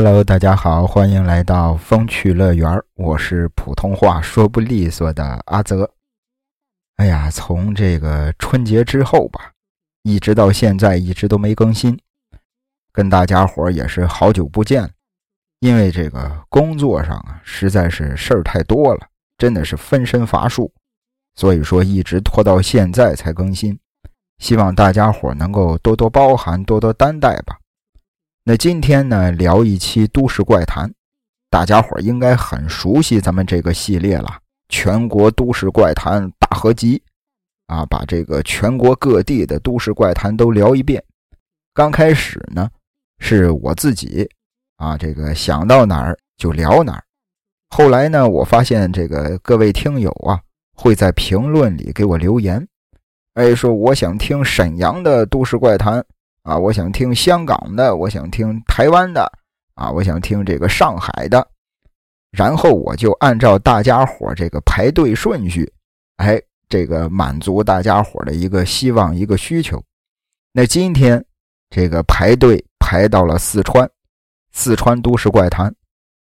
Hello，大家好，欢迎来到风趣乐园我是普通话说不利索的阿泽。哎呀，从这个春节之后吧，一直到现在一直都没更新，跟大家伙也是好久不见。因为这个工作上啊，实在是事儿太多了，真的是分身乏术，所以说一直拖到现在才更新。希望大家伙能够多多包涵，多多担待吧。那今天呢，聊一期都市怪谈，大家伙应该很熟悉咱们这个系列了，全国都市怪谈大合集，啊，把这个全国各地的都市怪谈都聊一遍。刚开始呢，是我自己，啊，这个想到哪儿就聊哪儿。后来呢，我发现这个各位听友啊，会在评论里给我留言，哎，说我想听沈阳的都市怪谈。啊，我想听香港的，我想听台湾的，啊，我想听这个上海的，然后我就按照大家伙这个排队顺序，哎，这个满足大家伙的一个希望，一个需求。那今天这个排队排到了四川，四川都市怪谈。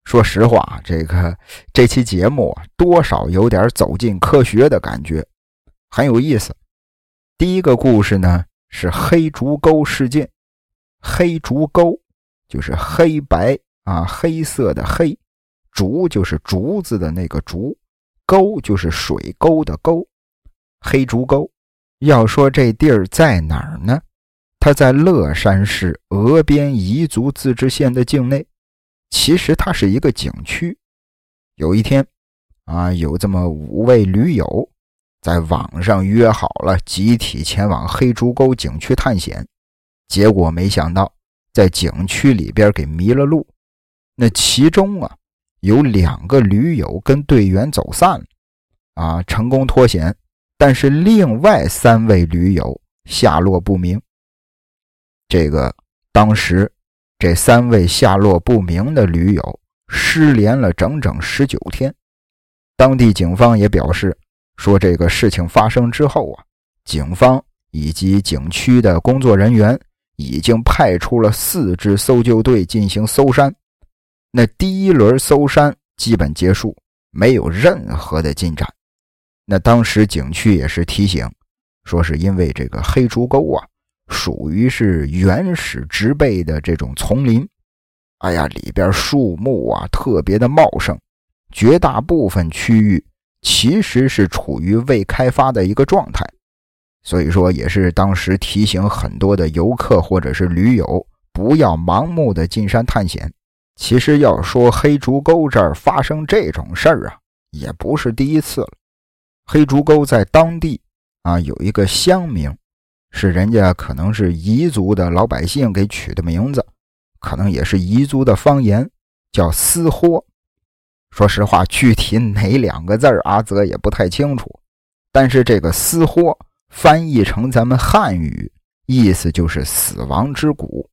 说实话，这个这期节目啊，多少有点走进科学的感觉，很有意思。第一个故事呢。是黑竹沟事件。黑竹沟就是黑白啊，黑色的黑，竹就是竹子的那个竹，沟就是水沟的沟。黑竹沟，要说这地儿在哪儿呢？它在乐山市峨边彝族自治县的境内。其实它是一个景区。有一天，啊，有这么五位驴友。在网上约好了，集体前往黑竹沟景区探险，结果没想到在景区里边给迷了路。那其中啊，有两个驴友跟队员走散了，啊，成功脱险，但是另外三位驴友下落不明。这个当时这三位下落不明的驴友失联了整整十九天，当地警方也表示。说这个事情发生之后啊，警方以及景区的工作人员已经派出了四支搜救队进行搜山。那第一轮搜山基本结束，没有任何的进展。那当时景区也是提醒，说是因为这个黑竹沟啊，属于是原始植被的这种丛林，哎呀，里边树木啊特别的茂盛，绝大部分区域。其实是处于未开发的一个状态，所以说也是当时提醒很多的游客或者是驴友不要盲目的进山探险。其实要说黑竹沟这儿发生这种事儿啊，也不是第一次了。黑竹沟在当地啊有一个乡名，是人家可能是彝族的老百姓给取的名字，可能也是彝族的方言，叫私豁。说实话，具体哪两个字阿泽也不太清楚。但是这个“死豁”翻译成咱们汉语，意思就是死亡之谷。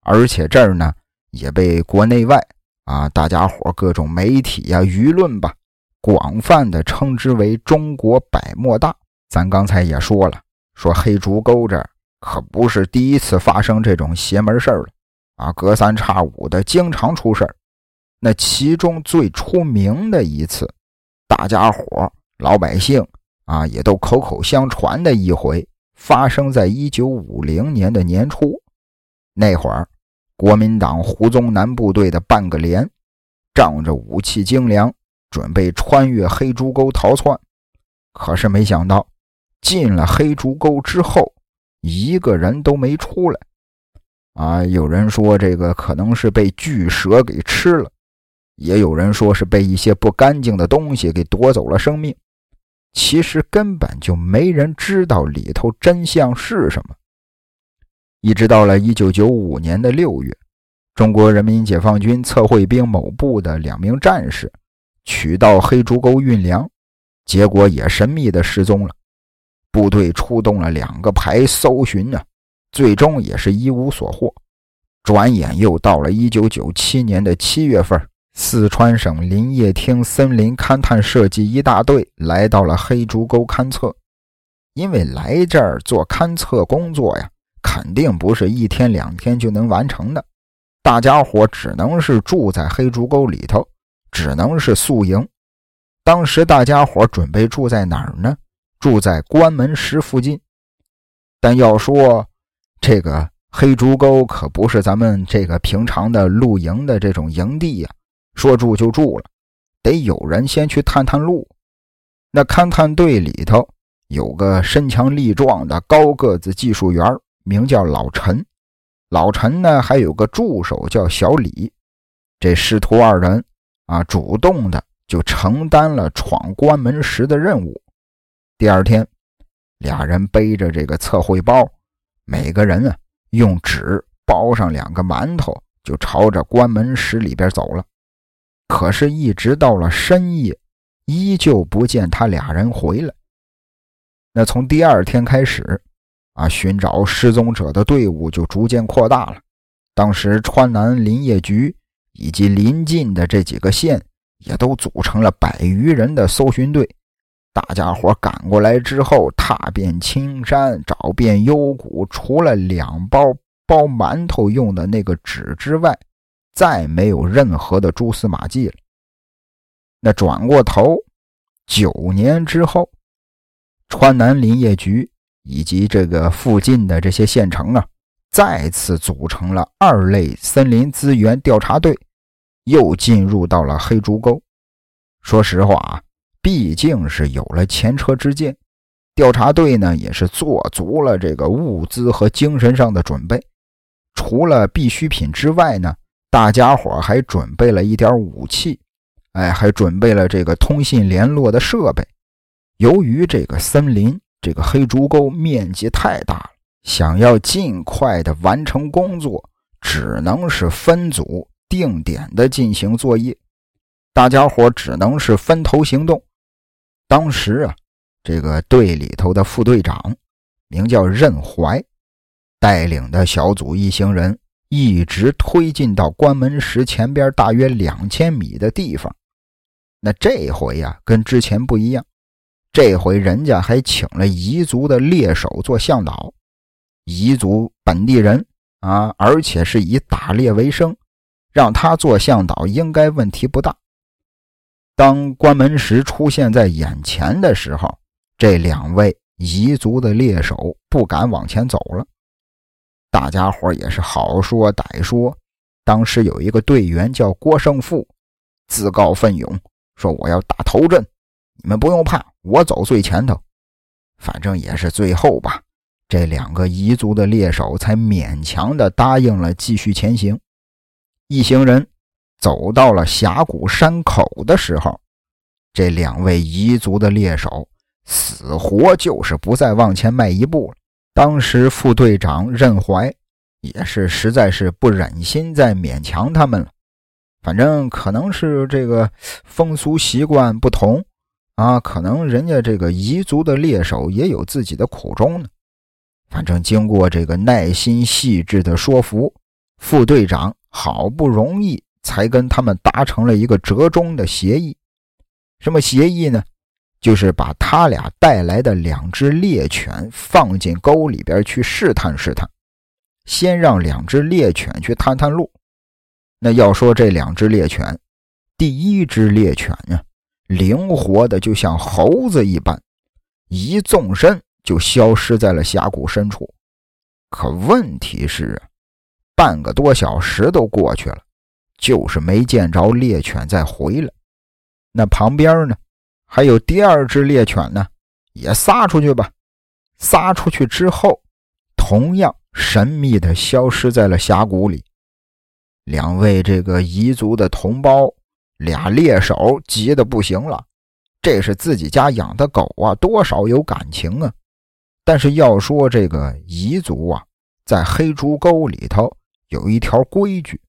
而且这儿呢，也被国内外啊大家伙各种媒体呀、舆论吧，广泛的称之为“中国百莫大”。咱刚才也说了，说黑竹沟这儿可不是第一次发生这种邪门事儿了啊，隔三差五的经常出事儿。那其中最出名的一次，大家伙老百姓啊也都口口相传的一回，发生在一九五零年的年初。那会儿，国民党胡宗南部队的半个连，仗着武器精良，准备穿越黑竹沟逃窜。可是没想到，进了黑竹沟之后，一个人都没出来。啊，有人说这个可能是被巨蛇给吃了。也有人说是被一些不干净的东西给夺走了生命，其实根本就没人知道里头真相是什么。一直到了1995年的6月，中国人民解放军测绘兵某部的两名战士取到黑竹沟运粮，结果也神秘的失踪了。部队出动了两个排搜寻啊，最终也是一无所获。转眼又到了1997年的7月份。四川省林业厅森林勘探设计一大队来到了黑竹沟勘测，因为来这儿做勘测工作呀，肯定不是一天两天就能完成的，大家伙只能是住在黑竹沟里头，只能是宿营。当时大家伙准备住在哪儿呢？住在关门石附近。但要说这个黑竹沟可不是咱们这个平常的露营的这种营地呀，说住就住了，得有人先去探探路。那勘探队里头有个身强力壮的高个子技术员，名叫老陈。老陈呢还有个助手叫小李。这师徒二人啊，主动的就承担了闯关门石的任务。第二天，俩人背着这个测绘包，每个人啊用纸包上两个馒头，就朝着关门石里边走了。可是，一直到了深夜。依旧不见他俩人回来。那从第二天开始，啊，寻找失踪者的队伍就逐渐扩大了。当时川南林业局以及邻近的这几个县也都组成了百余人的搜寻队。大家伙赶过来之后，踏遍青山，找遍幽谷，除了两包包馒头用的那个纸之外，再没有任何的蛛丝马迹了。那转过头，九年之后，川南林业局以及这个附近的这些县城啊，再次组成了二类森林资源调查队，又进入到了黑竹沟。说实话啊，毕竟是有了前车之鉴，调查队呢也是做足了这个物资和精神上的准备。除了必需品之外呢，大家伙还准备了一点武器。哎，还准备了这个通信联络的设备。由于这个森林，这个黑竹沟面积太大了，想要尽快的完成工作，只能是分组定点的进行作业。大家伙只能是分头行动。当时啊，这个队里头的副队长名叫任怀，带领的小组一行人一直推进到关门石前边大约两千米的地方。那这回呀，跟之前不一样，这回人家还请了彝族的猎手做向导，彝族本地人啊，而且是以打猎为生，让他做向导应该问题不大。当关门石出现在眼前的时候，这两位彝族的猎手不敢往前走了。大家伙也是好说歹说，当时有一个队员叫郭胜富，自告奋勇。说我要打头阵，你们不用怕，我走最前头。反正也是最后吧，这两个彝族的猎手才勉强的答应了继续前行。一行人走到了峡谷山口的时候，这两位彝族的猎手死活就是不再往前迈一步了。当时副队长任怀也是实在是不忍心再勉强他们了。反正可能是这个风俗习惯不同啊，可能人家这个彝族的猎手也有自己的苦衷呢。反正经过这个耐心细致的说服，副队长好不容易才跟他们达成了一个折中的协议。什么协议呢？就是把他俩带来的两只猎犬放进沟里边去试探试探，先让两只猎犬去探探路。那要说这两只猎犬，第一只猎犬呢，灵活的就像猴子一般，一纵身就消失在了峡谷深处。可问题是，半个多小时都过去了，就是没见着猎犬再回来。那旁边呢，还有第二只猎犬呢，也撒出去吧。撒出去之后，同样神秘的消失在了峡谷里。两位这个彝族的同胞，俩猎手急得不行了。这是自己家养的狗啊，多少有感情啊。但是要说这个彝族啊，在黑竹沟里头有一条规矩，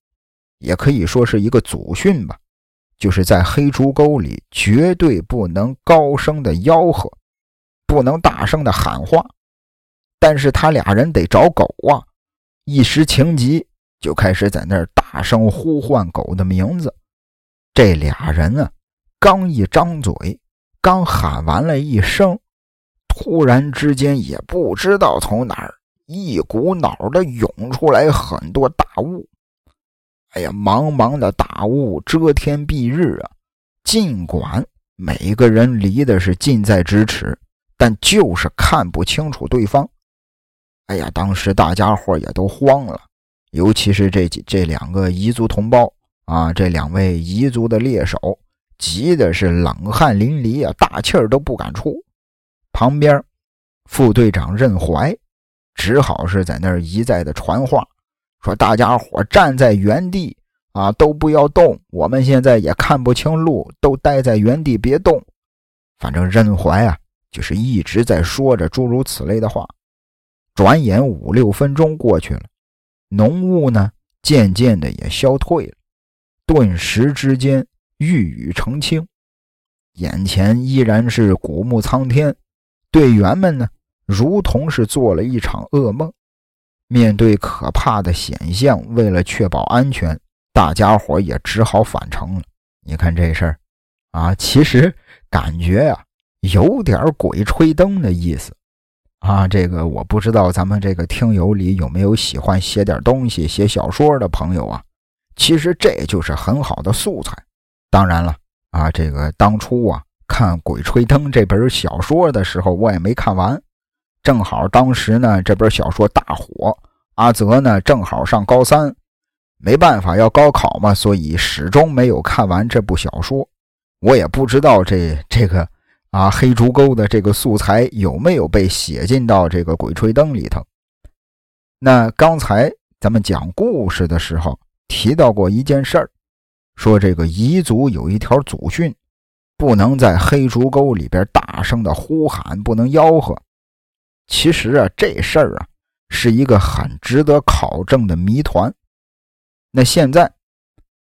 也可以说是一个祖训吧，就是在黑竹沟里绝对不能高声的吆喝，不能大声的喊话。但是他俩人得找狗啊，一时情急。就开始在那儿大声呼唤狗的名字。这俩人啊，刚一张嘴，刚喊完了一声，突然之间也不知道从哪儿一股脑的涌出来很多大雾。哎呀，茫茫的大雾遮天蔽日啊！尽管每个人离的是近在咫尺，但就是看不清楚对方。哎呀，当时大家伙也都慌了，尤其是这几这两个彝族同胞啊，这两位彝族的猎手，急的是冷汗淋漓啊，大气儿都不敢出。旁边副队长任怀只好是在那儿一再的传话。说大家伙站在原地啊，都不要动。我们现在也看不清路，都待在原地别动。反正任怀啊，就是一直在说着诸如此类的话。转眼五六分钟过去了，浓雾呢渐渐的也消退了，顿时之间玉宇澄清，眼前依然是古木苍天。队员们呢，如同是做了一场噩梦。面对可怕的险象，为了确保安全，大家伙也只好返程了。你看这事儿，啊，其实感觉啊，有点鬼吹灯的意思，啊，这个我不知道咱们这个听友里有没有喜欢写点东西、写小说的朋友啊？其实这就是很好的素材。当然了，啊，这个当初啊看《鬼吹灯》这本小说的时候，我也没看完。正好当时呢，这本小说大火，阿泽呢正好上高三，没办法要高考嘛，所以始终没有看完这部小说。我也不知道这这个啊黑竹沟的这个素材有没有被写进到这个《鬼吹灯》里头。那刚才咱们讲故事的时候提到过一件事儿，说这个彝族有一条祖训，不能在黑竹沟里边大声的呼喊，不能吆喝。其实啊，这事儿啊是一个很值得考证的谜团。那现在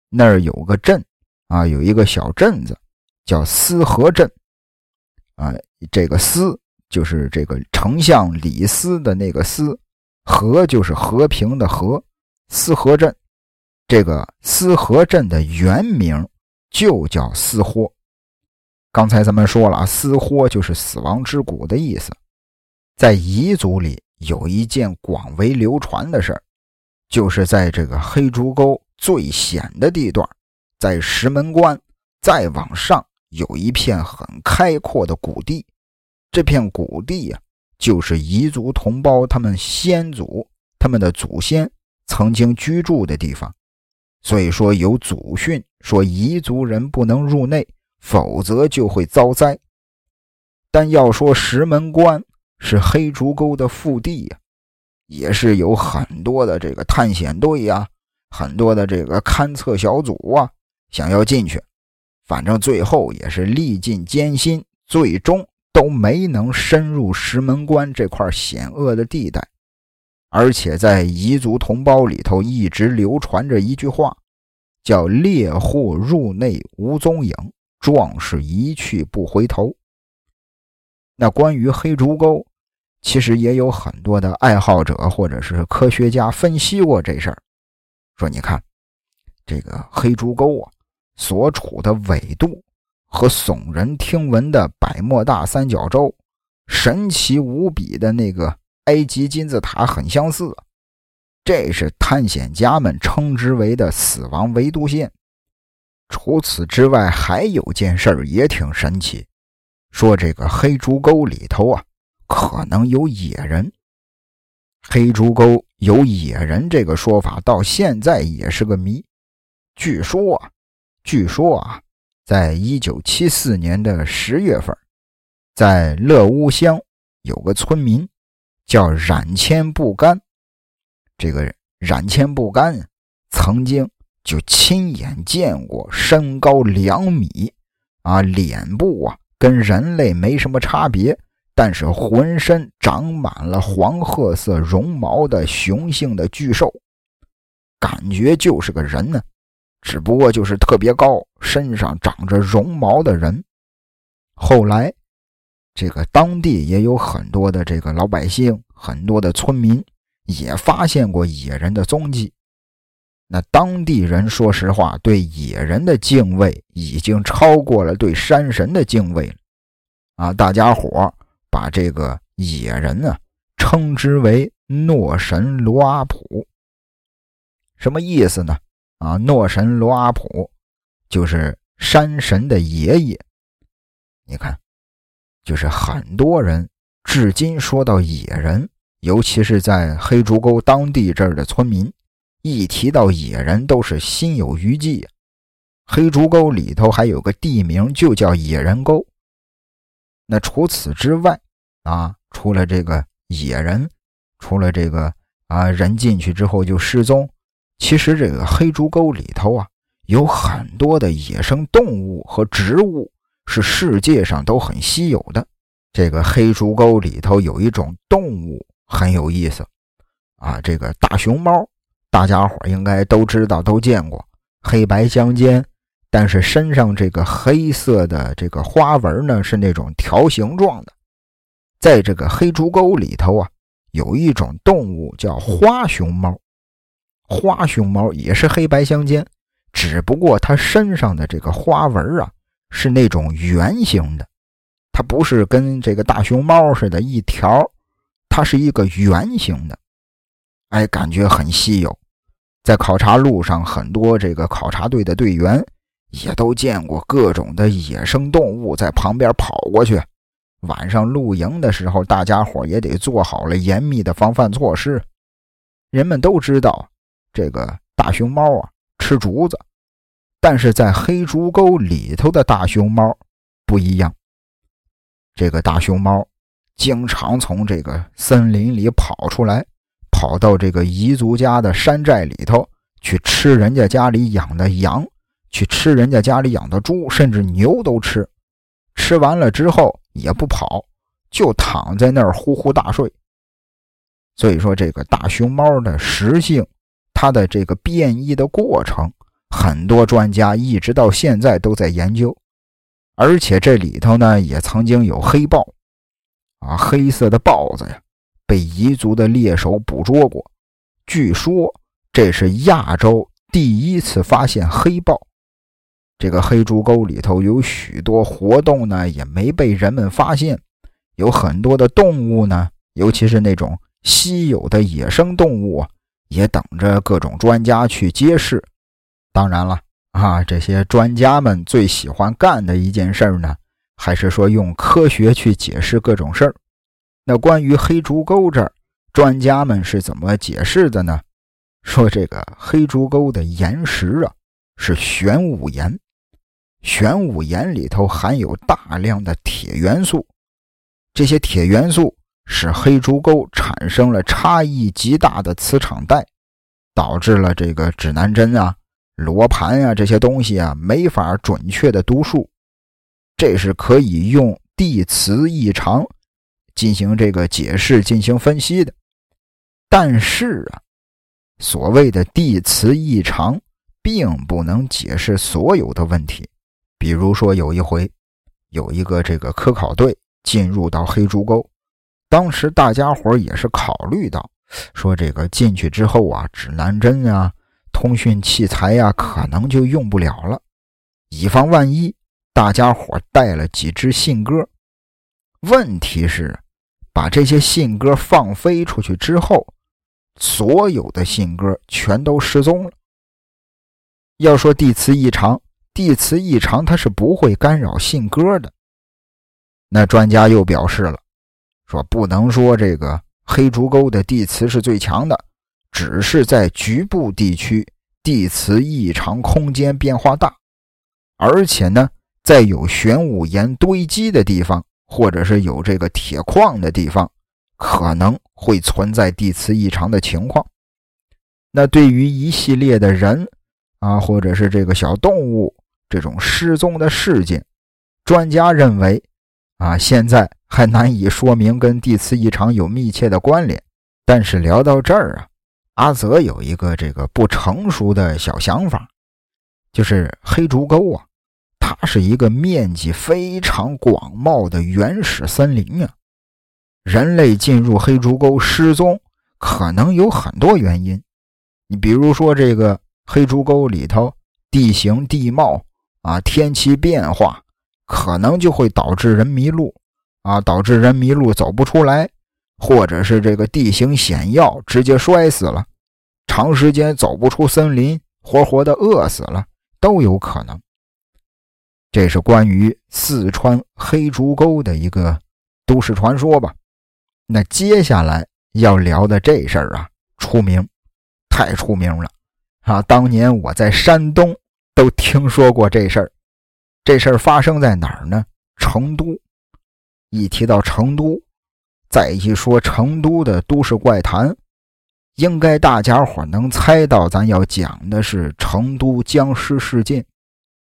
那儿有个镇啊，有一个小镇子叫思河镇啊。这个“思”就是这个丞相李斯的那个“思”，“和”就是和平的“和”。思河镇，这个思河镇的原名就叫思豁。刚才咱们说了啊，思豁就是死亡之谷的意思。在彝族里有一件广为流传的事儿，就是在这个黑竹沟最险的地段，在石门关再往上有一片很开阔的谷地。这片谷地呀，就是彝族同胞他们先祖他们的祖先曾经居住的地方。所以说有祖训说彝族人不能入内，否则就会遭灾。但要说石门关，是黑竹沟的腹地呀，也是有很多的这个探险队呀，很多的这个勘测小组啊，想要进去，反正最后也是历尽艰辛，最终都没能深入石门关这块险恶的地带。而且在彝族同胞里头一直流传着一句话，叫“猎户入内无踪影，壮士一去不回头”。那关于黑竹沟。其实也有很多的爱好者或者是科学家分析过这事儿，说你看，这个黑竹沟啊，所处的纬度和耸人听闻的百慕大三角洲、神奇无比的那个埃及金字塔很相似，这是探险家们称之为的死亡维度线。除此之外，还有件事儿也挺神奇，说这个黑竹沟里头啊。可能有野人，黑竹沟有野人这个说法到现在也是个谜。据说啊，据说啊，在一九七四年的十月份，在乐屋乡有个村民叫冉千不甘，这个冉千不甘曾经就亲眼见过身高两米啊，脸部啊跟人类没什么差别。但是浑身长满了黄褐色绒毛的雄性的巨兽，感觉就是个人呢，只不过就是特别高，身上长着绒毛的人。后来，这个当地也有很多的这个老百姓，很多的村民也发现过野人的踪迹。那当地人说实话，对野人的敬畏已经超过了对山神的敬畏了。啊，大家伙把这个野人呢称之为诺神罗阿普，什么意思呢？啊，诺神罗阿普就是山神的爷爷。你看，就是很多人至今说到野人，尤其是在黑竹沟当地这儿的村民，一提到野人都是心有余悸。黑竹沟里头还有个地名，就叫野人沟。那除此之外，啊，除了这个野人，除了这个啊人进去之后就失踪，其实这个黑竹沟里头啊有很多的野生动物和植物是世界上都很稀有的。这个黑竹沟里头有一种动物很有意思，啊，这个大熊猫，大家伙应该都知道都见过，黑白相间。但是身上这个黑色的这个花纹呢，是那种条形状的。在这个黑竹沟里头啊，有一种动物叫花熊猫。花熊猫也是黑白相间，只不过它身上的这个花纹啊，是那种圆形的，它不是跟这个大熊猫似的一条，它是一个圆形的。哎，感觉很稀有。在考察路上，很多这个考察队的队员。也都见过各种的野生动物在旁边跑过去。晚上露营的时候，大家伙也得做好了严密的防范措施。人们都知道，这个大熊猫啊吃竹子，但是在黑竹沟里头的大熊猫不一样。这个大熊猫经常从这个森林里跑出来，跑到这个彝族家的山寨里头去吃人家家里养的羊。去吃人家家里养的猪，甚至牛都吃，吃完了之后也不跑，就躺在那儿呼呼大睡。所以说，这个大熊猫的食性，它的这个变异的过程，很多专家一直到现在都在研究。而且这里头呢，也曾经有黑豹，啊，黑色的豹子呀，被彝族的猎手捕捉过。据说这是亚洲第一次发现黑豹。这个黑竹沟里头有许多活动呢，也没被人们发现。有很多的动物呢，尤其是那种稀有的野生动物，也等着各种专家去揭示。当然了啊，这些专家们最喜欢干的一件事呢，还是说用科学去解释各种事儿。那关于黑竹沟这儿，专家们是怎么解释的呢？说这个黑竹沟的岩石啊，是玄武岩。玄武岩里头含有大量的铁元素，这些铁元素使黑竹沟产生了差异极大的磁场带，导致了这个指南针啊、罗盘啊这些东西啊没法准确的读数。这是可以用地磁异常进行这个解释、进行分析的。但是啊，所谓的地磁异常并不能解释所有的问题。比如说，有一回，有一个这个科考队进入到黑竹沟，当时大家伙也是考虑到，说这个进去之后啊，指南针啊、通讯器材呀，可能就用不了了。以防万一，大家伙带了几只信鸽。问题是，把这些信鸽放飞出去之后，所有的信鸽全都失踪了。要说地磁异常。地磁异常，它是不会干扰信鸽的。那专家又表示了，说不能说这个黑竹沟的地磁是最强的，只是在局部地区地磁异常空间变化大，而且呢，在有玄武岩堆积的地方，或者是有这个铁矿的地方，可能会存在地磁异常的情况。那对于一系列的人啊，或者是这个小动物。这种失踪的事件，专家认为，啊，现在还难以说明跟地磁异常有密切的关联。但是聊到这儿啊，阿泽有一个这个不成熟的小想法，就是黑竹沟啊，它是一个面积非常广袤的原始森林啊。人类进入黑竹沟失踪，可能有很多原因。你比如说，这个黑竹沟里头地形地貌。啊，天气变化可能就会导致人迷路，啊，导致人迷路走不出来，或者是这个地形险要，直接摔死了，长时间走不出森林活活的饿死了都有可能。这是关于四川黑竹沟的一个都市传说吧？那接下来要聊的这事儿啊，出名，太出名了啊！当年我在山东都听说过这事儿。这事儿发生在哪儿呢？成都。一提到成都，再一说成都的都市怪谈，应该大家伙能猜到，咱要讲的是成都僵尸事件。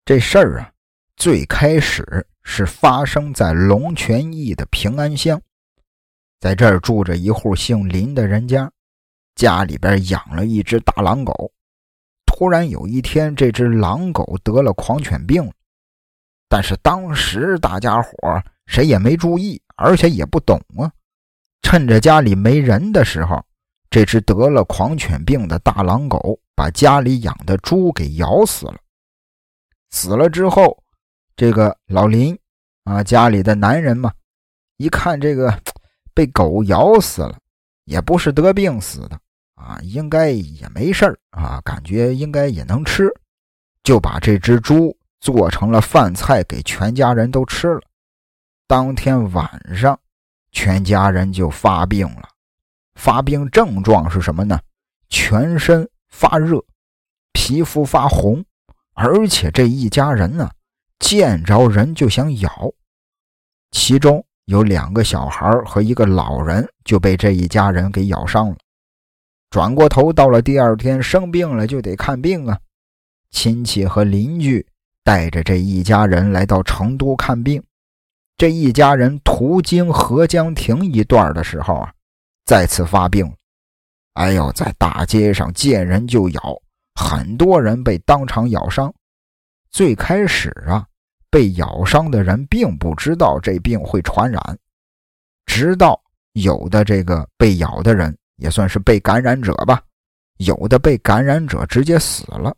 这事儿啊。最开始是发生在龙泉驿的平安乡，在这儿住着一户姓林的人家，家里边养了一只大狼狗。突然有一天，这只狼狗得了狂犬病，但是当时大家伙谁也没注意，而且也不懂啊。趁着家里没人的时候，这只得了狂犬病的大狼狗把家里养的猪给咬死了。死了之后。这个老林啊，家里的男人嘛，一看这个被狗咬死了，也不是得病死的啊，应该也没事啊，感觉应该也能吃，就把这只猪做成了饭菜给全家人都吃了。当天晚上，全家人就发病了，发病症状是什么呢？全身发热，皮肤发红，而且这一家人呢。见着人就想咬，其中有两个小孩和一个老人就被这一家人给咬伤了。转过头，到了第二天生病了就得看病啊。亲戚和邻居带着这一家人来到成都看病。这一家人途经合江亭一段的时候啊，再次发病。哎呦，在大街上见人就咬，很多人被当场咬伤。最开始啊。被咬伤的人并不知道这病会传染，直到有的这个被咬的人也算是被感染者吧，有的被感染者直接死了，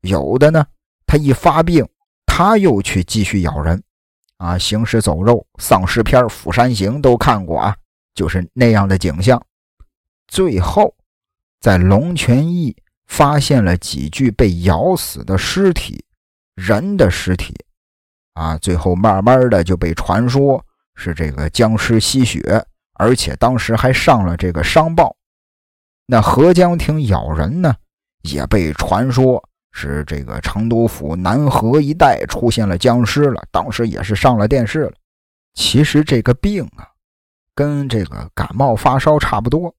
有的呢，他一发病他又去继续咬人，啊，行尸走肉、丧尸片《釜山行》都看过啊，就是那样的景象。最后，在龙泉驿发现了几具被咬死的尸体，人的尸体。啊，最后慢慢的就被传说是这个僵尸吸血，而且当时还上了这个商报。那合江亭咬人呢，也被传说是这个成都府南河一带出现了僵尸了，当时也是上了电视了。其实这个病啊，跟这个感冒发烧差不多，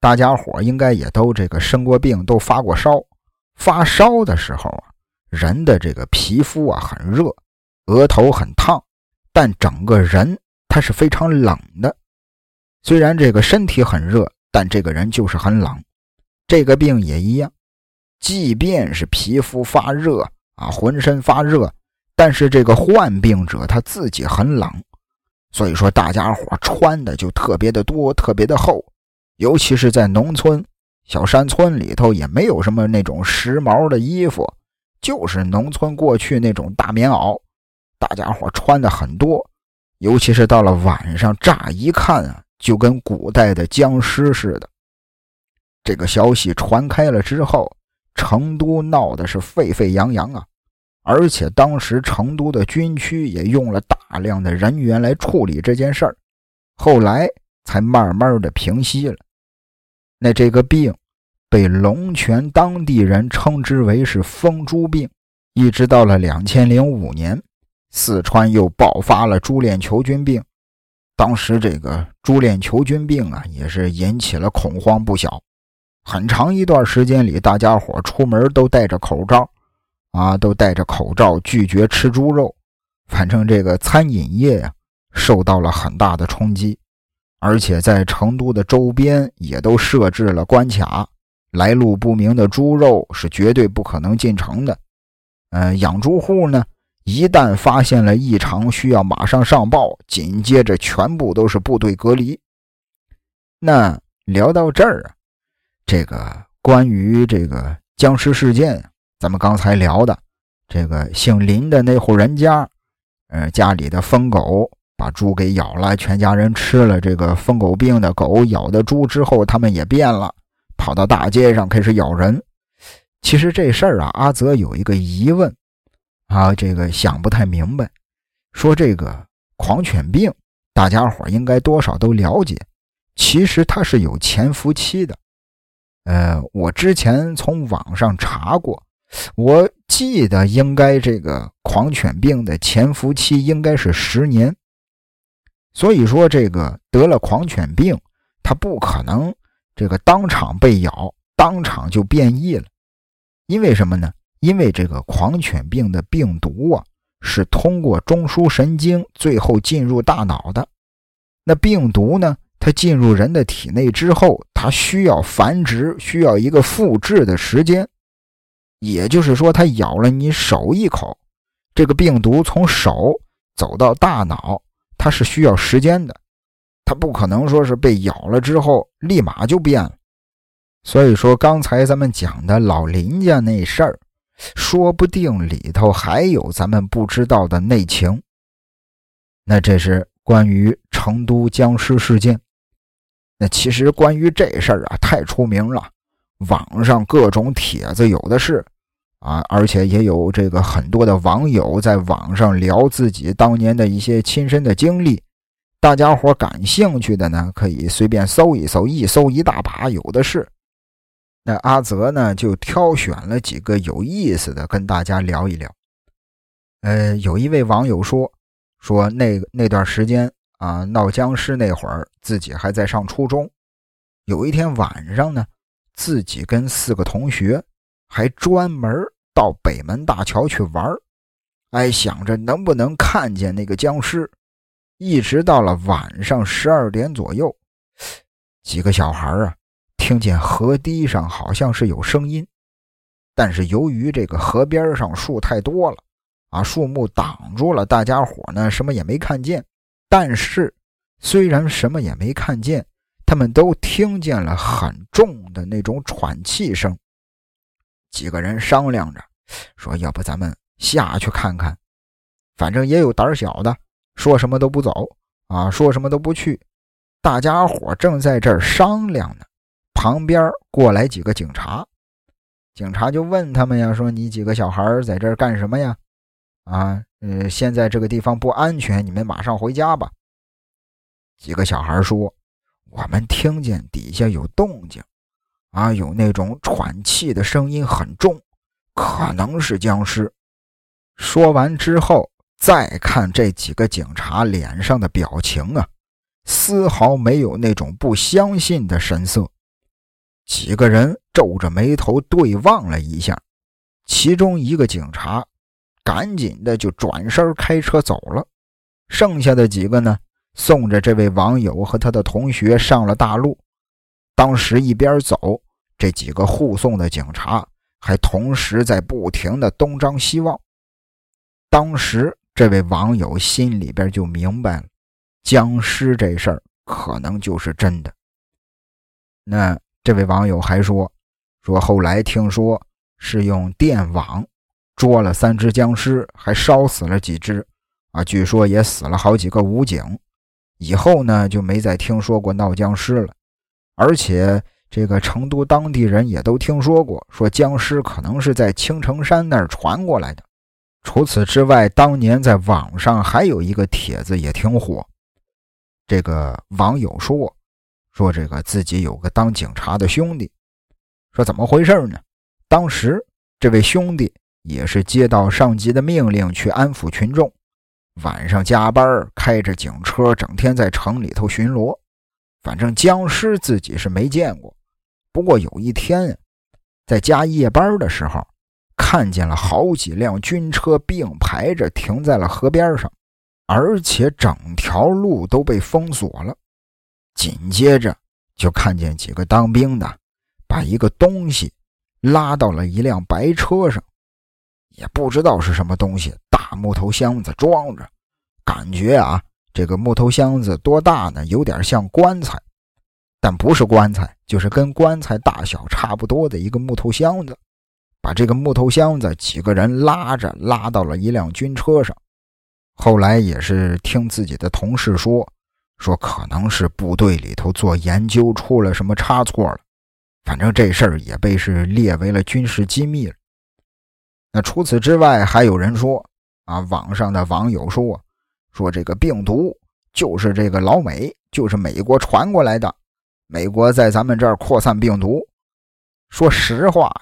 大家伙应该也都这个生过病，都发过烧。发烧的时候啊，人的这个皮肤啊很热。额头很烫，但整个人他是非常冷的。虽然这个身体很热，但这个人就是很冷。这个病也一样，即便是皮肤发热啊，浑身发热，但是这个患病者他自己很冷。所以说，大家伙穿的就特别的多，特别的厚。尤其是在农村、小山村里头，也没有什么那种时髦的衣服，就是农村过去那种大棉袄。大家伙穿的很多，尤其是到了晚上，乍一看啊，就跟古代的僵尸似的。这个消息传开了之后，成都闹的是沸沸扬扬啊！而且当时成都的军区也用了大量的人员来处理这件事儿，后来才慢慢的平息了。那这个病被龙泉当地人称之为是疯猪病，一直到了两千零五年。四川又爆发了猪链球菌病，当时这个猪链球菌病啊，也是引起了恐慌不小。很长一段时间里，大家伙出门都戴着口罩，啊，都戴着口罩，拒绝吃猪肉。反正这个餐饮业呀，受到了很大的冲击，而且在成都的周边也都设置了关卡，来路不明的猪肉是绝对不可能进城的。嗯，养猪户呢？一旦发现了异常，需要马上上报，紧接着全部都是部队隔离。那聊到这儿啊，这个关于这个僵尸事件，咱们刚才聊的这个姓林的那户人家，呃，家里的疯狗把猪给咬了，全家人吃了这个疯狗病的狗咬的猪之后，他们也变了，跑到大街上开始咬人。其实这事儿啊，阿泽有一个疑问啊，这个想不太明白。说这个狂犬病，大家伙应该多少都了解，其实它是有潜伏期的。呃，我之前从网上查过，我记得应该这个狂犬病的潜伏期应该是十年。所以说，这个得了狂犬病，它不可能这个当场被咬，当场就变异了。因为什么呢？因为这个狂犬病的病毒啊，是通过中枢神经最后进入大脑的。那病毒呢，它进入人的体内之后，它需要繁殖，需要一个复制的时间。也就是说，它咬了你手一口，这个病毒从手走到大脑。它是需要时间的，它不可能说是被咬了之后立马就变了。所以说，刚才咱们讲的老林家那事儿，说不定里头还有咱们不知道的内情。那这是关于成都僵尸事件。那其实关于这事儿啊，太出名了，网上各种帖子有的是。啊，而且也有这个很多的网友在网上聊自己当年的一些亲身的经历，大家伙感兴趣的呢，可以随便搜一搜，一搜一大把，有的是。那阿泽呢，就挑选了几个有意思的跟大家聊一聊。呃，有一位网友说，说那那段时间啊，闹僵尸那会儿，自己还在上初中，有一天晚上呢，自己跟四个同学。还专门到北门大桥去玩儿哎，想着能不能看见那个僵尸。一直到了晚上十二点左右，几个小孩啊，听见河堤上好像是有声音，但是由于这个河边上树太多了，啊，树木挡住了，大家伙呢什么也没看见。但是虽然什么也没看见，他们都听见了很重的那种喘气声。几个人商量着，说：“要不咱们下去看看，反正也有胆小的，说什么都不走啊，说什么都不去。”大家伙正在这儿商量呢，旁边过来几个警察，警察就问他们呀：“说你几个小孩在这儿干什么呀？啊，呃，现在这个地方不安全，你们马上回家吧。”几个小孩说：“我们听见底下有动静。”啊，有那种喘气的声音很重，可能是僵尸。说完之后，再看这几个警察脸上的表情啊，丝毫没有那种不相信的神色。几个人皱着眉头对望了一下，其中一个警察赶紧的就转身开车走了。剩下的几个呢，送着这位网友和他的同学上了大路。当时一边走，这几个护送的警察还同时在不停的东张西望。当时这位网友心里边就明白了，僵尸这事儿可能就是真的。那这位网友还说，说后来听说是用电网捉了三只僵尸，还烧死了几只，啊，据说也死了好几个武警。以后呢，就没再听说过闹僵尸了。而且，这个成都当地人也都听说过，说僵尸可能是在青城山那儿传过来的。除此之外，当年在网上还有一个帖子也挺火。这个网友说，说这个自己有个当警察的兄弟，说怎么回事呢？当时这位兄弟也是接到上级的命令去安抚群众，晚上加班开着警车，整天在城里头巡逻。反正僵尸自己是没见过，不过有一天，在加夜班的时候，看见了好几辆军车并排着停在了河边上，而且整条路都被封锁了。紧接着就看见几个当兵的把一个东西拉到了一辆白车上，也不知道是什么东西，大木头箱子装着，感觉啊。这个木头箱子多大呢？有点像棺材，但不是棺材，就是跟棺材大小差不多的一个木头箱子。把这个木头箱子几个人拉着拉到了一辆军车上。后来也是听自己的同事说，说可能是部队里头做研究出了什么差错了，反正这事儿也被是列为了军事机密了。那除此之外，还有人说啊，网上的网友说说这个病毒就是这个老美，就是美国传过来的，美国在咱们这儿扩散病毒。说实话，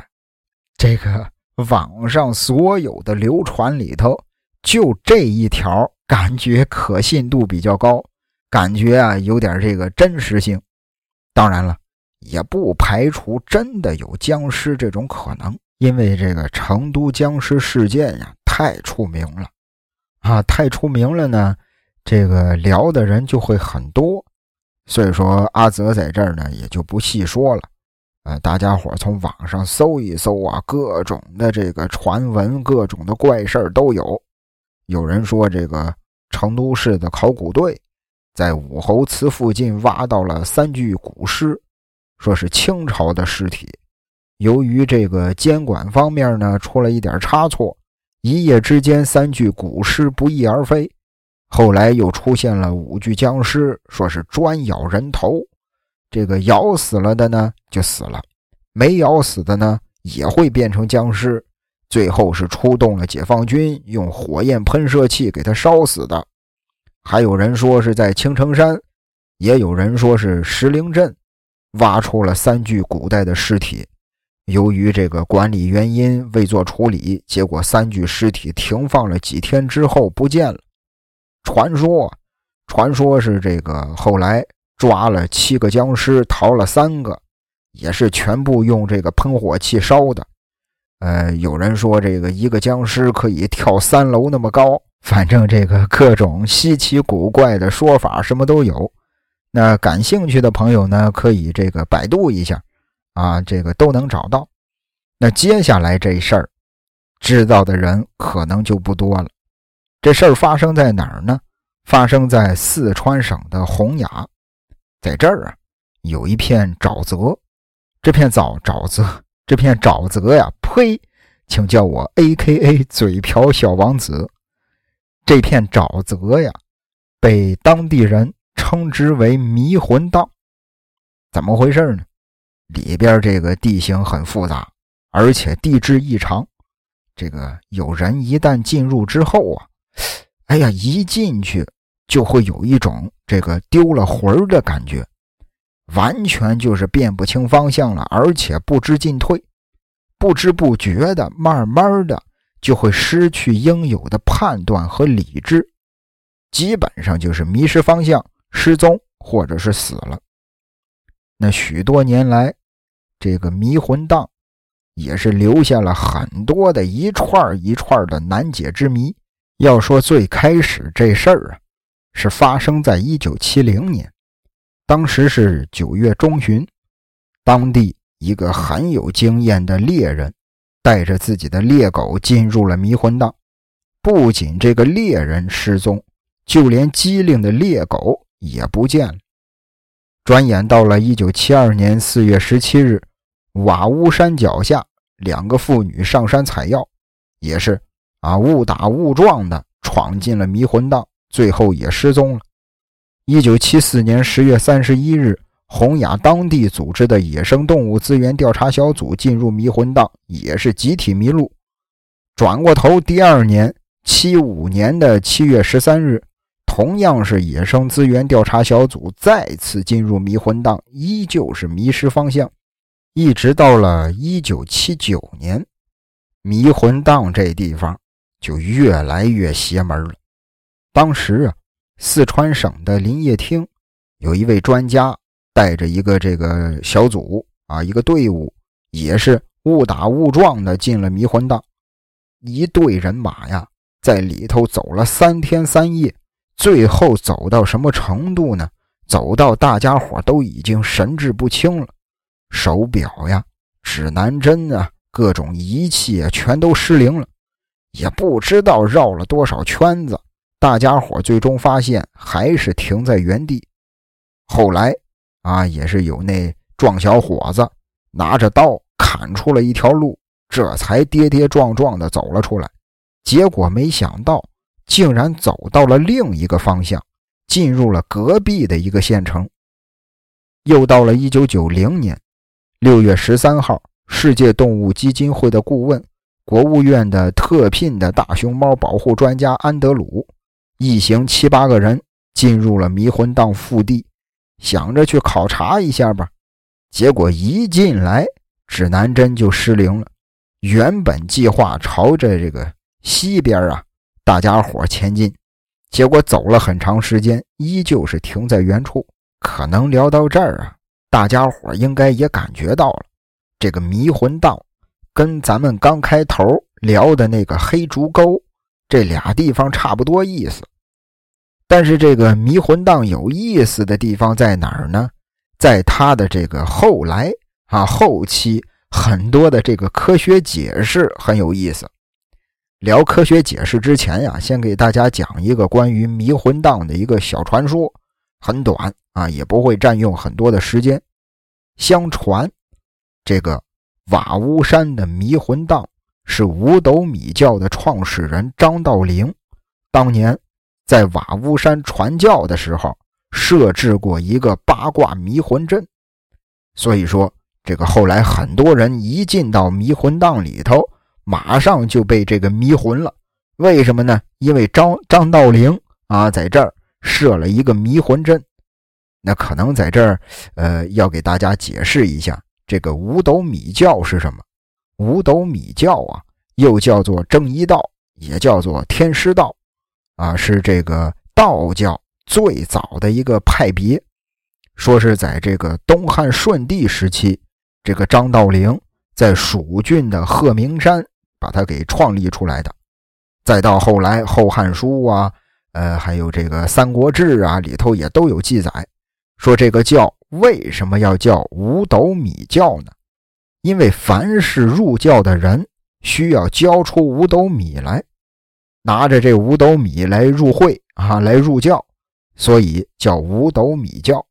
这个网上所有的流传里头，就这一条感觉可信度比较高，感觉啊有点这个真实性。当然了。也不排除真的有僵尸这种可能，因为这个成都僵尸事件呀太出名了，啊，太出名了呢，这个聊的人就会很多，所以说阿泽在这儿呢也就不细说了，呃，大家伙从网上搜一搜啊，各种的这个传闻，各种的怪事儿都有，有人说这个成都市的考古队在武侯祠附近挖到了三具古尸。说是清朝的尸体，由于这个监管方面呢出了一点差错，一夜之间三具古尸不翼而飞。后来又出现了五具僵尸，说是专咬人头，这个咬死了的呢就死了，没咬死的呢也会变成僵尸。最后是出动了解放军，用火焰喷射器给他烧死的。还有人说是在青城山，也有人说是石林镇。挖出了三具古代的尸体，由于这个管理原因未做处理，结果三具尸体停放了几天之后不见了。传说，传说是这个后来抓了七个僵尸，逃了三个，也是全部用这个喷火器烧的。呃，有人说这个一个僵尸可以跳三楼那么高，反正这个各种稀奇古怪的说法什么都有。那感兴趣的朋友呢，可以这个百度一下，啊，这个都能找到。那接下来这事儿，知道的人可能就不多了。这事儿发生在哪儿呢？发生在四川省的洪雅，在这儿啊，有一片沼泽。这片沼沼泽，这片沼泽呀，呸，请叫我 A.K.A 嘴瓢小王子。这片沼泽呀，被当地人。称之为迷魂荡，怎么回事呢？里边这个地形很复杂，而且地质异常。这个有人一旦进入之后啊，哎呀，一进去就会有一种这个丢了魂的感觉，完全就是辨不清方向了，而且不知进退，不知不觉的，慢慢的就会失去应有的判断和理智，基本上就是迷失方向。失踪或者是死了，那许多年来，这个迷魂荡也是留下了很多的一串一串的难解之谜。要说最开始这事儿啊，是发生在一九七零年，当时是九月中旬，当地一个很有经验的猎人带着自己的猎狗进入了迷魂荡，不仅这个猎人失踪，就连机灵的猎狗。也不见了。转眼到了一九七二年四月十七日，瓦屋山脚下，两个妇女上山采药，也是啊误打误撞的闯进了迷魂荡，最后也失踪了。一九七四年十月三十一日，洪雅当地组织的野生动物资源调查小组进入迷魂荡，也是集体迷路。转过头，第二年七五年的七月十三日。同样是野生资源调查小组再次进入迷魂荡，依旧是迷失方向，一直到了一九七九年，迷魂荡这地方就越来越邪门了。当时啊，四川省的林业厅有一位专家带着一个这个小组啊，一个队伍，也是误打误撞的进了迷魂荡，一队人马呀，在里头走了三天三夜。最后走到什么程度呢？走到大家伙都已经神志不清了，手表呀、指南针啊、各种仪器啊，全都失灵了，也不知道绕了多少圈子。大家伙最终发现还是停在原地。后来啊，也是有那壮小伙子拿着刀砍出了一条路，这才跌跌撞撞的走了出来。结果没想到。竟然走到了另一个方向，进入了隔壁的一个县城。又到了一九九零年，六月十三号，世界动物基金会的顾问、国务院的特聘的大熊猫保护专家安德鲁，一行七八个人进入了迷魂荡腹地，想着去考察一下吧。结果一进来，指南针就失灵了。原本计划朝着这个西边啊，大家伙前进，结果走了很长时间，依旧是停在原处。可能聊到这儿啊，大家伙应该也感觉到了，这个迷魂道跟咱们刚开头聊的那个黑竹沟这俩地方差不多意思。但是这个迷魂荡有意思的地方在哪儿呢？在它的这个后来啊，后期。很多的这个科学解释很有意思。聊科学解释之前呀，先给大家讲一个关于迷魂荡的一个小传说，很短啊，也不会占用很多的时间。相传，这个瓦屋山的迷魂荡是五斗米教的创始人张道陵当年在瓦屋山传教的时候设置过一个八卦迷魂阵，所以说。这个后来很多人一进到迷魂荡里头，马上就被这个迷魂了。为什么呢？因为张张道陵啊，在这儿设了一个迷魂阵。那可能在这儿，呃，要给大家解释一下，这个五斗米教是什么？五斗米教啊，又叫做正一道，也叫做天师道，啊，是这个道教最早的一个派别。说是在这个东汉顺帝时期。这个张道陵在蜀郡的鹤鸣山把它给创立出来的，再到后来《后汉书》啊，呃，还有这个《三国志》啊，里头也都有记载，说这个教为什么要叫五斗米教呢？因为凡是入教的人需要交出五斗米来，拿着这五斗米来入会啊，来入教，所以叫五斗米教。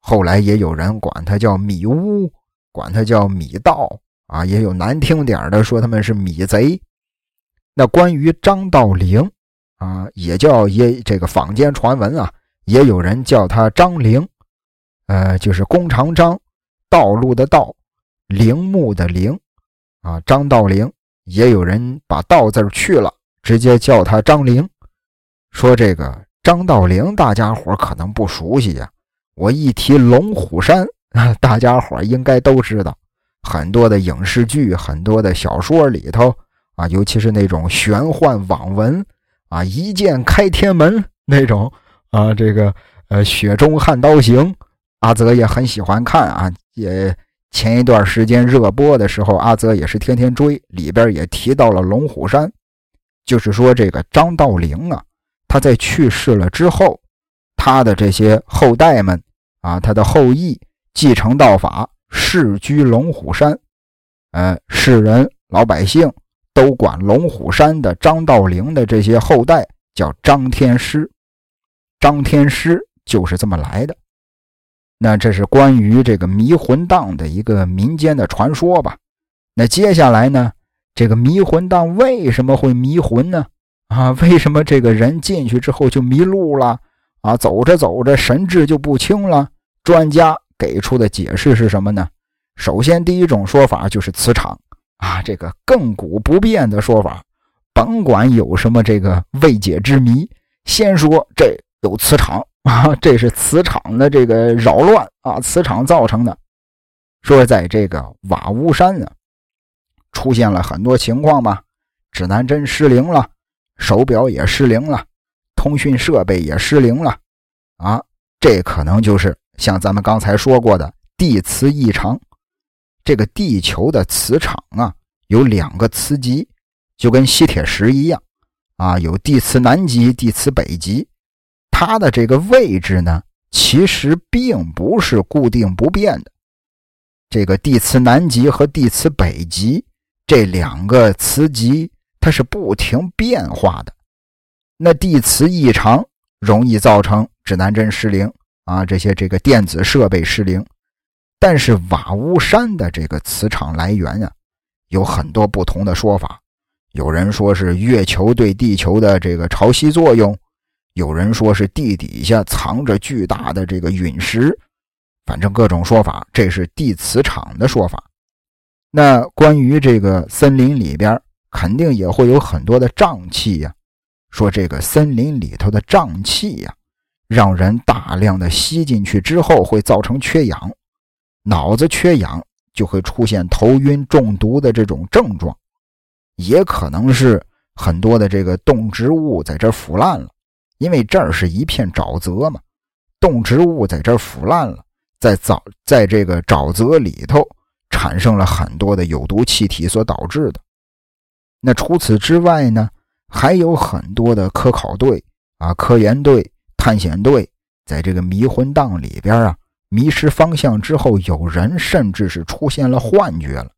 后来也有人管他叫米屋。管他叫米道啊，也有难听点的说他们是米贼。那关于张道陵啊，也叫也这个坊间传闻啊，也有人叫他张陵，呃，就是弓长张，道路的道，陵墓的陵啊，张道陵。也有人把道字去了，直接叫他张陵。说这个张道陵，大家伙可能不熟悉呀。我一提龙虎山。大家伙应该都知道，很多的影视剧、很多的小说里头啊，尤其是那种玄幻网文啊，“一剑开天门 ”那种啊，这个呃，《雪中悍刀行》，阿泽也很喜欢看啊。也前一段时间热播的时候，阿泽也是天天追，里边也提到了龙虎山，就是说这个张道陵啊，他在去世了之后，他的这些后代们啊，他的后裔。继承道法，世居龙虎山。呃，世人老百姓都管龙虎山的张道陵的这些后代叫张天师。张天师就是这么来的。那这是关于这个迷魂荡的一个民间的传说吧？那接下来呢？这个迷魂荡为什么会迷魂呢？啊，为什么这个人进去之后就迷路了？啊，走着走着神志就不清了？专家。给出的解释是什么呢？首先，第一种说法就是磁场啊，这个亘古不变的说法，甭管有什么这个未解之谜，先说这有磁场 啊，这是磁场的这个扰乱啊，磁场造成的。说在这个瓦屋山啊，出现了很多情况吧，指南针失灵了，手表也失灵了，通讯设备也失灵了啊，这可能就是。像咱们刚才说过的地磁异常，这个地球的磁场啊，有两个磁极，就跟吸铁石一样啊，有地磁南极、地磁北极。它的这个位置呢，其实并不是固定不变的。这个地磁南极和地磁北极这两个磁极，它是不停变化的。那地磁异常容易造成指南针失灵。啊，这些这个电子设备失灵，但是瓦屋山的这个磁场来源呀，有很多不同的说法。有人说是月球对地球的这个潮汐作用，有人说是地底下藏着巨大的这个陨石，反正各种说法，这是地磁场的说法。那关于这个森林里边，肯定也会有很多的瘴气呀。说这个森林里头的瘴气呀，让人大量的吸进去之后，会造成缺氧，脑子缺氧就会出现头晕、中毒的这种症状，也可能是很多的这个动植物在这腐烂了，因为这儿是一片沼泽嘛，动植物在这腐烂了，在沼在这个沼泽里头产生了很多的有毒气体所导致的。那除此之外呢？还有很多的科考队啊、科研队、探险队，在这个迷魂荡里边啊，迷失方向之后，有人甚至是出现了幻觉了。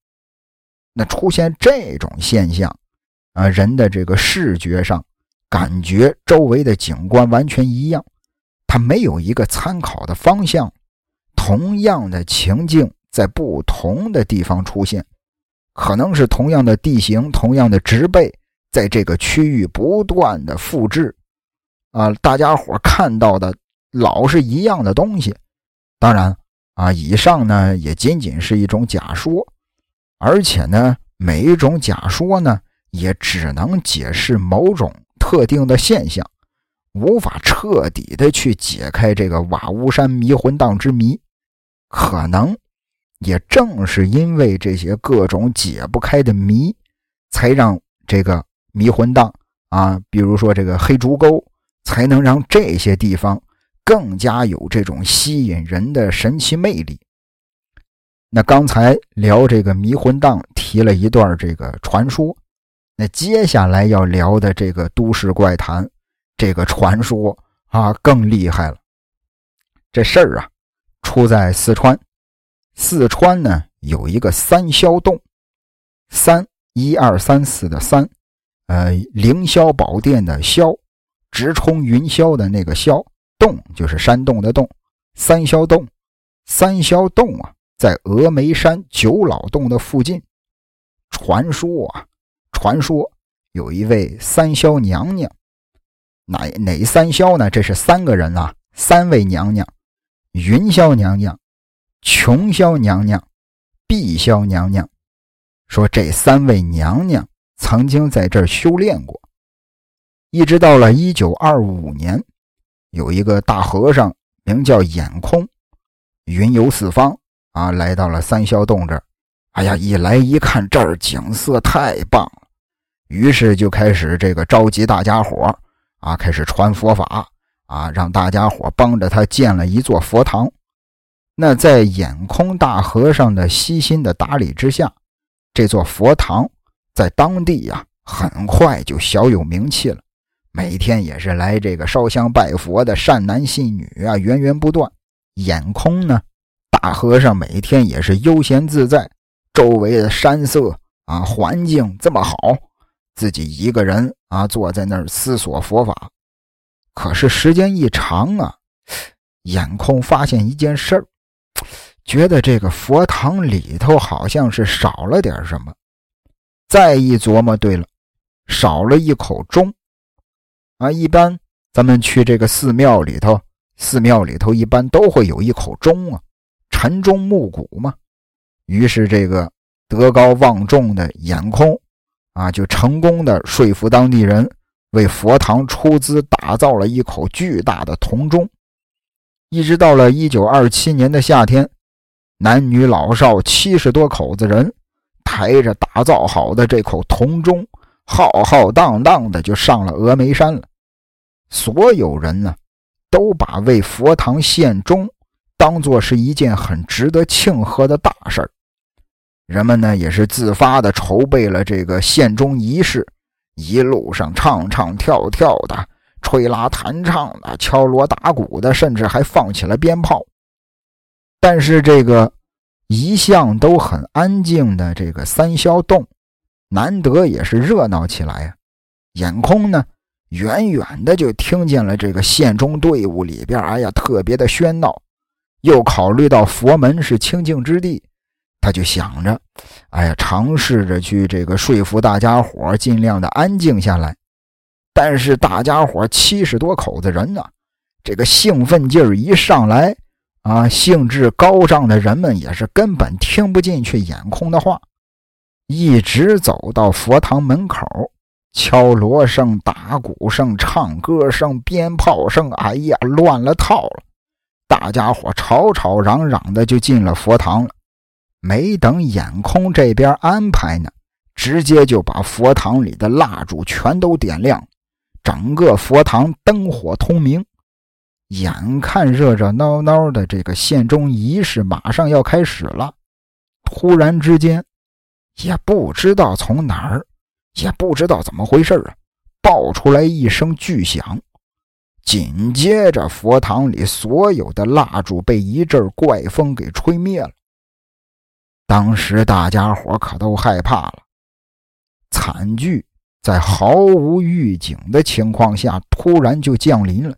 那出现这种现象啊，人的这个视觉上感觉周围的景观完全一样，他没有一个参考的方向。同样的情境在不同的地方出现，可能是同样的地形、同样的植被。在这个区域不断的复制，啊，大家伙看到的老是一样的东西。当然，啊，以上呢也仅仅是一种假说，而且呢，每一种假说呢也只能解释某种特定的现象，无法彻底的去解开这个瓦屋山迷魂荡之谜。可能也正是因为这些各种解不开的谜，才让这个。迷魂荡啊，比如说这个黑竹沟，才能让这些地方更加有这种吸引人的神奇魅力。那刚才聊这个迷魂荡，提了一段这个传说，那接下来要聊的这个都市怪谈，这个传说啊更厉害了。这事儿啊，出在四川，四川呢有一个三霄洞，三一二三四的三。呃，凌霄宝殿的霄，直冲云霄的那个霄，洞就是山洞的洞。三霄洞，三霄洞啊，在峨眉山九老洞的附近。传说啊，传说有一位三霄娘娘，哪哪三霄呢？这是三个人啊，三位娘娘：云霄娘娘、琼霄娘娘、碧霄娘娘。说这三位娘娘。曾经在这儿修炼过，一直到了一九二五年，有一个大和尚名叫眼空，云游四方啊，来到了三霄洞这儿。哎呀，一来一看这儿景色太棒了，于是就开始这个召集大家伙啊，开始传佛法啊，让大家伙帮着他建了一座佛堂。那在眼空大和尚的悉心的打理之下，这座佛堂。在当地呀，很快就小有名气了。每天也是来这个烧香拜佛的善男信女啊，源源不断。眼空呢，大和尚每天也是悠闲自在，周围的山色啊，环境这么好，自己一个人啊，坐在那儿思索佛法。可是时间一长啊，眼空发现一件事儿，觉得这个佛堂里头好像是少了点什么。再一琢磨，对了，少了一口钟啊！一般咱们去这个寺庙里头，寺庙里头一般都会有一口钟啊，晨钟暮鼓嘛。于是这个德高望重的眼空啊，就成功的说服当地人，为佛堂出资打造了一口巨大的铜钟。一直到了一九二七年的夏天，男女老少七十多口子人。抬着打造好的这口铜钟，浩浩荡荡的就上了峨眉山了。所有人呢，都把为佛堂献钟当做是一件很值得庆贺的大事儿。人们呢，也是自发的筹备了这个献钟仪式，一路上唱唱跳跳的，吹拉弹唱的，敲锣打鼓的，甚至还放起了鞭炮。但是这个。一向都很安静的这个三霄洞，难得也是热闹起来呀。眼空呢，远远的就听见了这个县中队伍里边，哎呀，特别的喧闹。又考虑到佛门是清净之地，他就想着，哎呀，尝试着去这个说服大家伙，尽量的安静下来。但是大家伙七十多口子人呢，这个兴奋劲儿一上来。啊，兴致高涨的人们也是根本听不进去眼空的话，一直走到佛堂门口，敲锣声、打鼓声、唱歌声、鞭炮声，哎呀，乱了套了！大家伙吵吵嚷嚷的就进了佛堂了。没等眼空这边安排呢，直接就把佛堂里的蜡烛全都点亮，整个佛堂灯火通明。眼看热热闹闹的这个献钟仪式马上要开始了，突然之间，也不知道从哪儿，也不知道怎么回事啊，爆出来一声巨响，紧接着佛堂里所有的蜡烛被一阵怪风给吹灭了。当时大家伙可都害怕了，惨剧在毫无预警的情况下突然就降临了。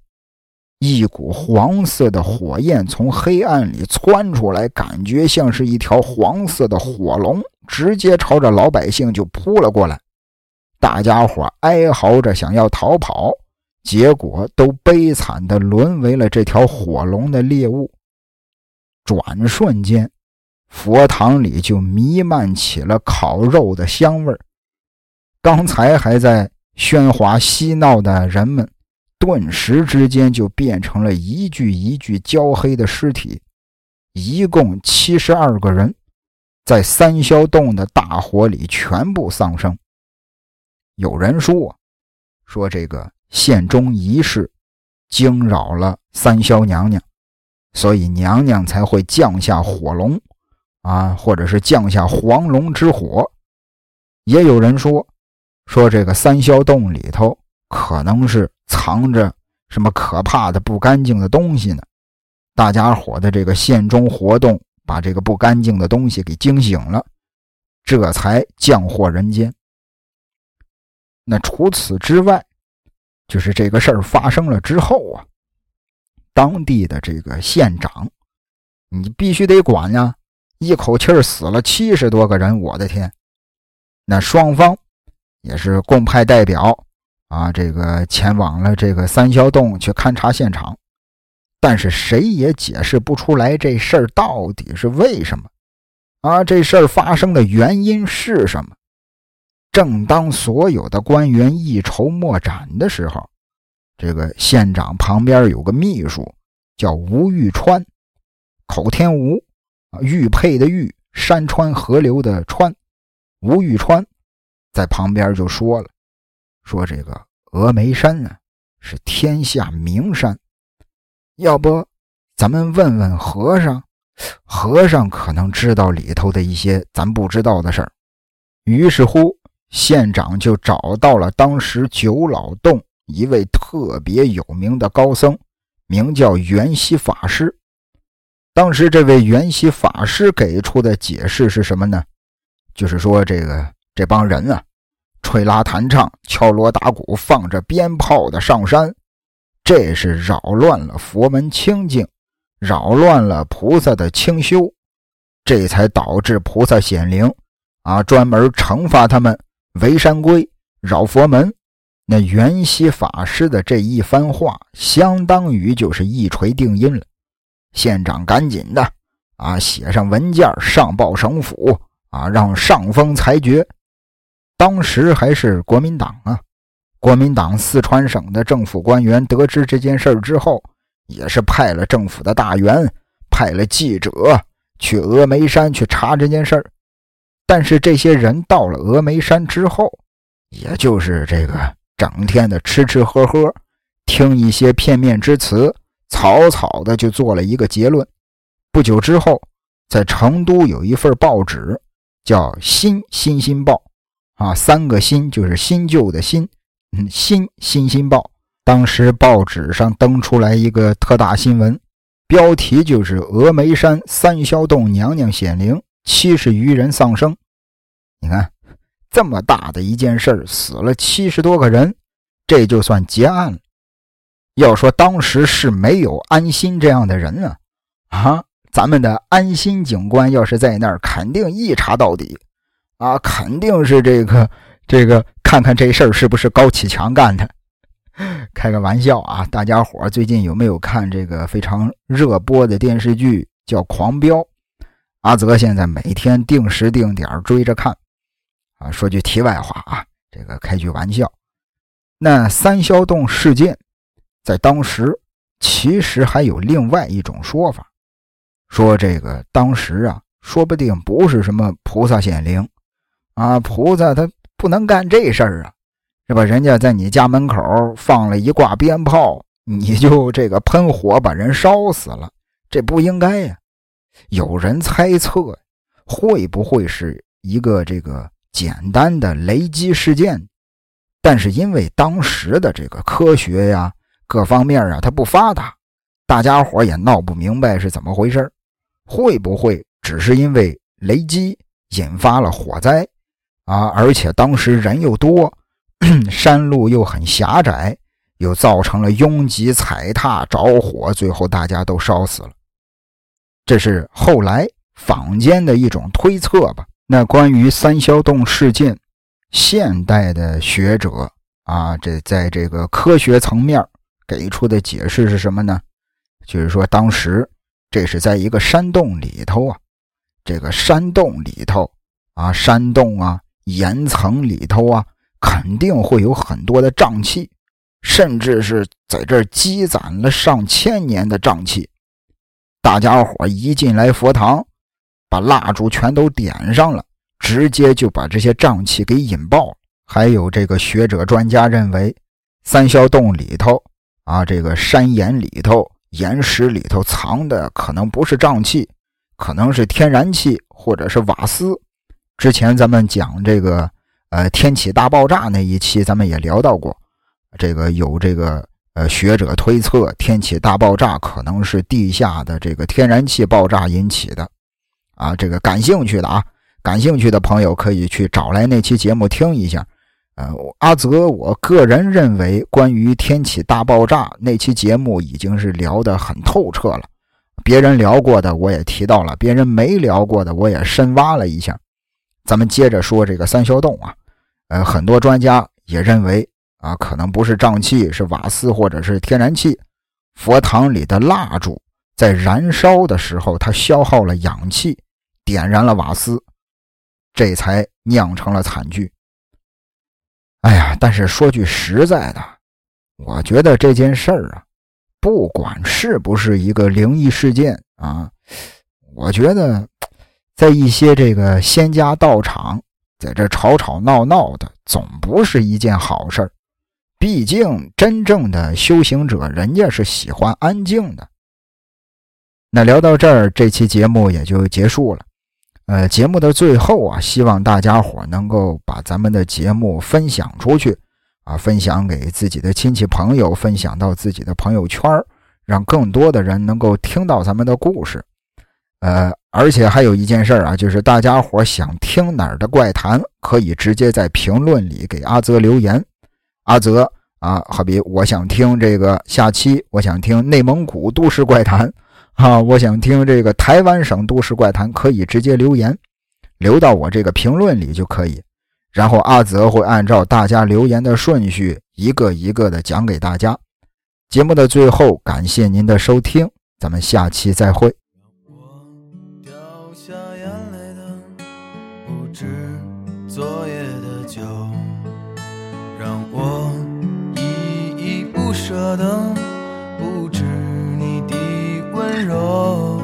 一股黄色的火焰从黑暗里窜出来，感觉像是一条黄色的火龙，直接朝着老百姓就扑了过来。大家伙哀嚎着想要逃跑，结果都悲惨的沦为了这条火龙的猎物。转瞬间，佛堂里就弥漫起了烤肉的香味刚才还在喧哗嬉闹的人们。顿时之间就变成了一具一具焦黑的尸体，一共七十二个人，在三霄洞的大火里全部丧生。有人说，说这个献钟仪式惊扰了三霄娘娘，所以娘娘才会降下火龙，啊，或者是降下黄龙之火。也有人说，说这个三霄洞里头可能是。藏着什么可怕的不干净的东西呢？大家伙的这个献钟活动，把这个不干净的东西给惊醒了，这才降祸人间。那除此之外，就是这个事儿发生了之后啊，当地的这个县长，你必须得管呀！一口气死了七十多个人，我的天！那双方也是共派代表。啊，这个前往了这个三霄洞去勘察现场，但是谁也解释不出来这事儿到底是为什么。啊，这事儿发生的原因是什么？正当所有的官员一筹莫展的时候，这个县长旁边有个秘书，叫吴玉川，口天吴，玉佩的玉，山川河流的川，吴玉川在旁边就说了。说这个峨眉山啊，是天下名山，要不咱们问问和尚，和尚可能知道里头的一些咱不知道的事儿。于是乎，县长就找到了当时九老洞一位特别有名的高僧，名叫元熙法师。当时这位元熙法师给出的解释是什么呢？就是说这个这帮人啊。吹拉弹唱、敲锣打鼓、放着鞭炮的上山，这是扰乱了佛门清净，扰乱了菩萨的清修，这才导致菩萨显灵，啊，专门惩罚他们违山规、扰佛门。那元熙法师的这一番话，相当于就是一锤定音了。县长赶紧的啊，写上文件上报省府，啊，让上峰裁决。当时还是国民党啊，国民党四川省的政府官员得知这件事之后，也是派了政府的大员，派了记者去峨眉山去查这件事儿。但是这些人到了峨眉山之后，也就是这个整天的吃吃喝喝，听一些片面之词，草草的就做了一个结论。不久之后，在成都有一份报纸，叫《新新新报》。啊，三个新就是新旧的新，嗯，新新新报。当时报纸上登出来一个特大新闻，标题就是“峨眉山三霄洞娘娘显灵，七十余人丧生”。你看，这么大的一件事死了七十多个人，这就算结案了。要说当时是没有安心这样的人啊，啊，咱们的安心警官要是在那儿，肯定一查到底。啊，肯定是这个这个，看看这事儿是不是高启强干的，开个玩笑啊！大家伙最近有没有看这个非常热播的电视剧叫《狂飙》？阿泽现在每天定时定点追着看。啊，说句题外话啊，这个开句玩笑，那三霄洞事件在当时其实还有另外一种说法，说这个当时啊，说不定不是什么菩萨显灵啊，菩萨他不能干这事儿啊。是吧？人家在你家门口放了一挂鞭炮，你就这个喷火把人烧死了，这不应该呀。有人猜测，会不会是一个这个简单的雷击事件？但是因为当时的这个科学呀，各方面啊，它不发达，大家伙也闹不明白是怎么回事会不会只是因为雷击引发了火灾啊？而且当时人又多。山路又很狭窄，又造成了拥挤踩踏、着火，最后大家都烧死了。这是后来坊间的一种推测吧。那关于三霄洞事件，现代的学者啊，这在这个科学层面给出的解释是什么呢？就是说，当时这是在一个山洞里头啊，这个山洞里头啊，山洞啊，岩层里头啊。肯定会有很多的瘴气，甚至是在这儿积攒了上千年的瘴气。大家伙一进来佛堂，把蜡烛全都点上了，直接就把这些瘴气给引爆。还有这个学者专家认为，三霄洞里头啊，这个山岩里头、岩石里头藏的可能不是瘴气，可能是天然气或者是瓦斯。之前咱们讲这个。呃，天启大爆炸那一期咱们也聊到过，这个有这个呃学者推测，天启大爆炸可能是地下的这个天然气爆炸引起的，啊，这个感兴趣的啊，感兴趣的朋友可以去找来那期节目听一下。呃，阿泽，我个人认为，关于天启大爆炸那期节目已经是聊得很透彻了，别人聊过的我也提到了，别人没聊过的我也深挖了一下。咱们接着说这个三霄洞啊，呃，很多专家也认为啊，可能不是瘴气，是瓦斯或者是天然气。佛堂里的蜡烛在燃烧的时候，它消耗了氧气，点燃了瓦斯，这才酿成了惨剧。哎呀，但是说句实在的，我觉得这件事儿啊，不管是不是一个灵异事件啊，我觉得。在一些这个仙家道场，在这吵吵闹闹的，总不是一件好事儿。毕竟真正的修行者，人家是喜欢安静的。那聊到这儿，这期节目也就结束了。呃，节目的最后啊，希望大家伙能够把咱们的节目分享出去啊，分享给自己的亲戚朋友，分享到自己的朋友圈让更多的人能够听到咱们的故事。呃。而且还有一件事啊，就是大家伙想听哪儿的怪谈，可以直接在评论里给阿泽留言。阿泽啊，好比我想听这个下期，我想听内蒙古都市怪谈，啊，我想听这个台湾省都市怪谈，可以直接留言，留到我这个评论里就可以。然后阿泽会按照大家留言的顺序，一个一个的讲给大家。节目的最后，感谢您的收听，咱们下期再会。不舍的不止你的温柔。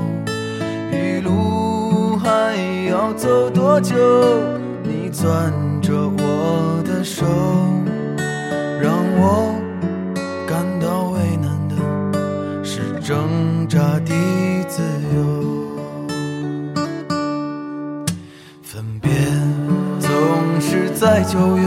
一路还要走多久？你攥着我的手，让我感到为难的是挣扎的自由。分别总是。在九月，